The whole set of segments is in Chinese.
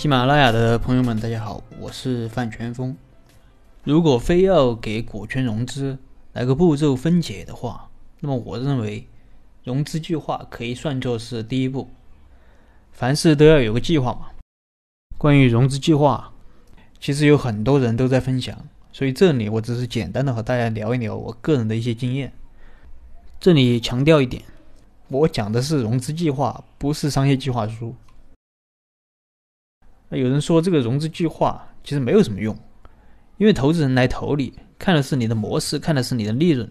喜马拉雅的朋友们，大家好，我是范全峰。如果非要给股权融资来个步骤分解的话，那么我认为融资计划可以算作是第一步。凡事都要有个计划嘛。关于融资计划，其实有很多人都在分享，所以这里我只是简单的和大家聊一聊我个人的一些经验。这里强调一点，我讲的是融资计划，不是商业计划书。那有人说这个融资计划其实没有什么用，因为投资人来投你，看的是你的模式，看的是你的利润，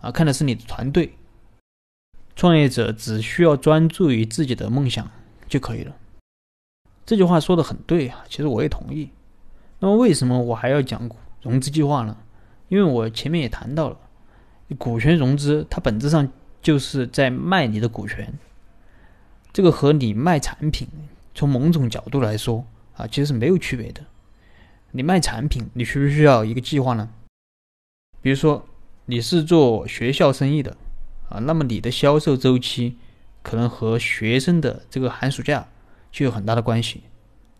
啊，看的是你的团队。创业者只需要专注于自己的梦想就可以了。这句话说的很对啊，其实我也同意。那么为什么我还要讲融资计划呢？因为我前面也谈到了。股权融资，它本质上就是在卖你的股权。这个和你卖产品，从某种角度来说啊，其实是没有区别的。你卖产品，你需不需要一个计划呢？比如说，你是做学校生意的啊，那么你的销售周期可能和学生的这个寒暑假就有很大的关系。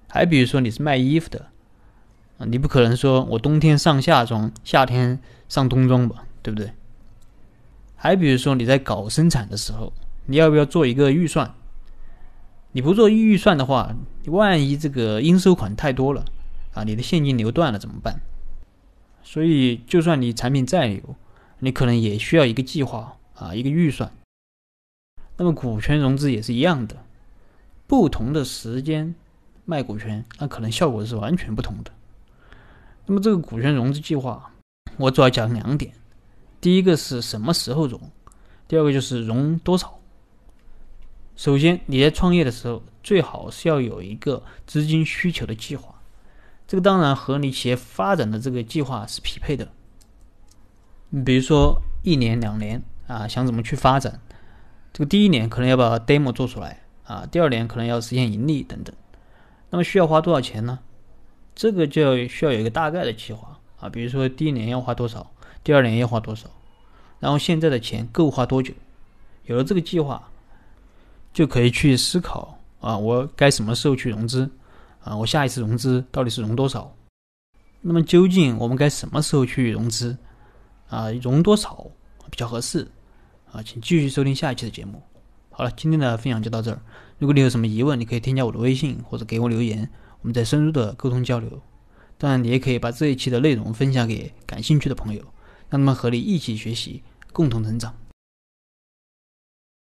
还比如说，你是卖衣服的啊，你不可能说我冬天上夏装，夏天上冬装吧，对不对？还比如说你在搞生产的时候，你要不要做一个预算？你不做预算的话，万一这个应收款太多了啊，你的现金流断了怎么办？所以，就算你产品再牛，你可能也需要一个计划啊，一个预算。那么股权融资也是一样的，不同的时间卖股权，那可能效果是完全不同的。那么这个股权融资计划，我主要讲两点。第一个是什么时候融，第二个就是融多少。首先，你在创业的时候，最好是要有一个资金需求的计划，这个当然和你企业发展的这个计划是匹配的。你比如说一年两年啊，想怎么去发展，这个第一年可能要把 demo 做出来啊，第二年可能要实现盈利等等。那么需要花多少钱呢？这个就要需要有一个大概的计划啊，比如说第一年要花多少。第二年要花多少？然后现在的钱够花多久？有了这个计划，就可以去思考啊，我该什么时候去融资？啊，我下一次融资到底是融多少？那么究竟我们该什么时候去融资？啊，融多少比较合适？啊，请继续收听下一期的节目。好了，今天的分享就到这儿。如果你有什么疑问，你可以添加我的微信或者给我留言，我们再深入的沟通交流。当然，你也可以把这一期的内容分享给感兴趣的朋友。让他们和你一起学习，共同成长。